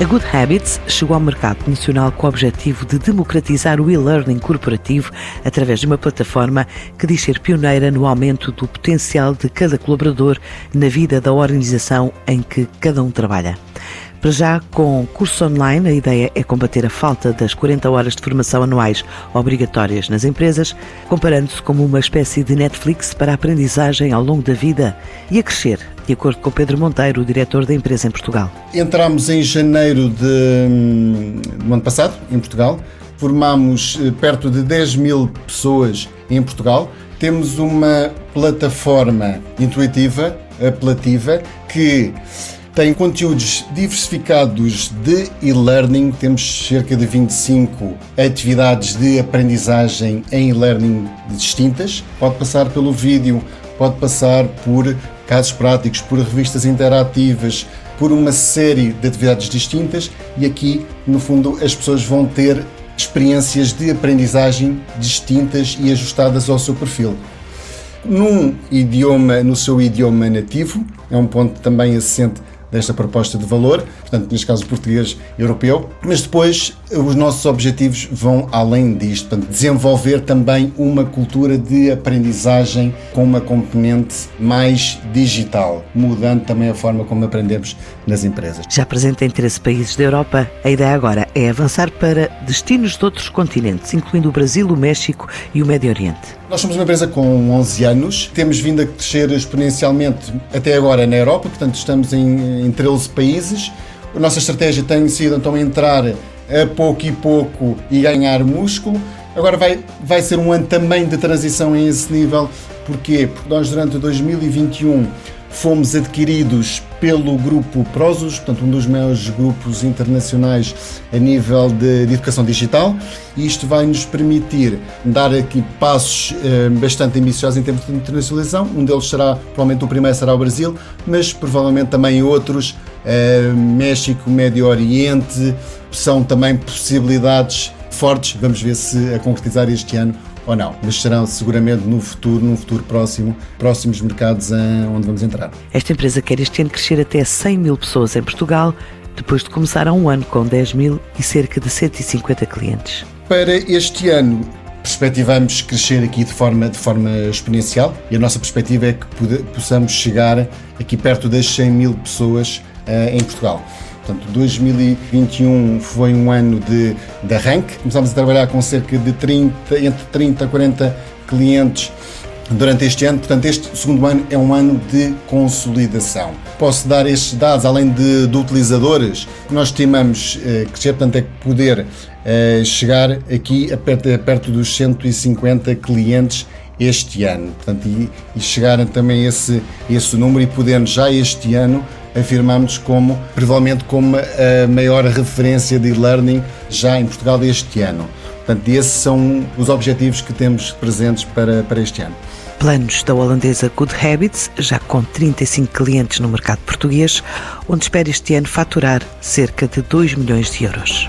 A Good Habits chegou ao mercado nacional com o objetivo de democratizar o e-learning corporativo através de uma plataforma que diz ser pioneira no aumento do potencial de cada colaborador na vida da organização em que cada um trabalha. Para já, com curso online, a ideia é combater a falta das 40 horas de formação anuais obrigatórias nas empresas, comparando-se como uma espécie de Netflix para a aprendizagem ao longo da vida e a crescer, de acordo com Pedro Monteiro, o diretor da empresa em Portugal. Entramos em janeiro de, do ano passado, em Portugal. Formámos eh, perto de 10 mil pessoas em Portugal. Temos uma plataforma intuitiva, apelativa, que tem conteúdos diversificados de e-learning, temos cerca de 25 atividades de aprendizagem em e-learning distintas. Pode passar pelo vídeo, pode passar por casos práticos, por revistas interativas, por uma série de atividades distintas e aqui, no fundo, as pessoas vão ter experiências de aprendizagem distintas e ajustadas ao seu perfil. Num idioma, no seu idioma nativo, é um ponto também assente desta proposta de valor, portanto, neste caso português europeu, mas depois os nossos objetivos vão além disto, portanto, desenvolver também uma cultura de aprendizagem com uma componente mais digital, mudando também a forma como aprendemos nas empresas. Já presente em 13 países da Europa, a ideia agora é avançar para destinos de outros continentes, incluindo o Brasil, o México e o Médio Oriente. Nós somos uma empresa com 11 anos, temos vindo a crescer exponencialmente até agora na Europa, portanto estamos em, em 13 países. A nossa estratégia tem sido então entrar a pouco e pouco e ganhar músculo. Agora vai, vai ser um ano também de transição a esse nível. Porquê? Porque nós durante 2021 fomos adquiridos pelo grupo Prosus, portanto um dos maiores grupos internacionais a nível de, de educação digital, e isto vai nos permitir dar aqui passos eh, bastante ambiciosos em termos de internacionalização. Um deles será, provavelmente o primeiro será o Brasil, mas provavelmente também outros, eh, México, Médio Oriente, são também possibilidades fortes. Vamos ver se a concretizar este ano ou não, mas serão seguramente no futuro, num futuro próximo, próximos mercados onde vamos entrar. Esta empresa quer este ano crescer até 100 mil pessoas em Portugal, depois de começar há um ano com 10 mil e cerca de 150 clientes. Para este ano, perspectivamos crescer aqui de forma, de forma exponencial e a nossa perspectiva é que possamos chegar aqui perto das 100 mil pessoas em Portugal. Portanto, 2021 foi um ano de, de arranque. Começámos a trabalhar com cerca de 30, entre 30 a 40 clientes durante este ano. Portanto, este segundo ano é um ano de consolidação. Posso dar estes dados, além de, de utilizadores, nós estimamos eh, crescer, portanto, é poder eh, chegar aqui a perto, a perto dos 150 clientes este ano. Portanto, e, e chegar também a esse, esse número e podermos já este ano afirmamos como, provavelmente, como a maior referência de e-learning já em Portugal este ano. Portanto, esses são os objetivos que temos presentes para, para este ano. Planos da holandesa Good Habits, já com 35 clientes no mercado português, onde espera este ano faturar cerca de 2 milhões de euros.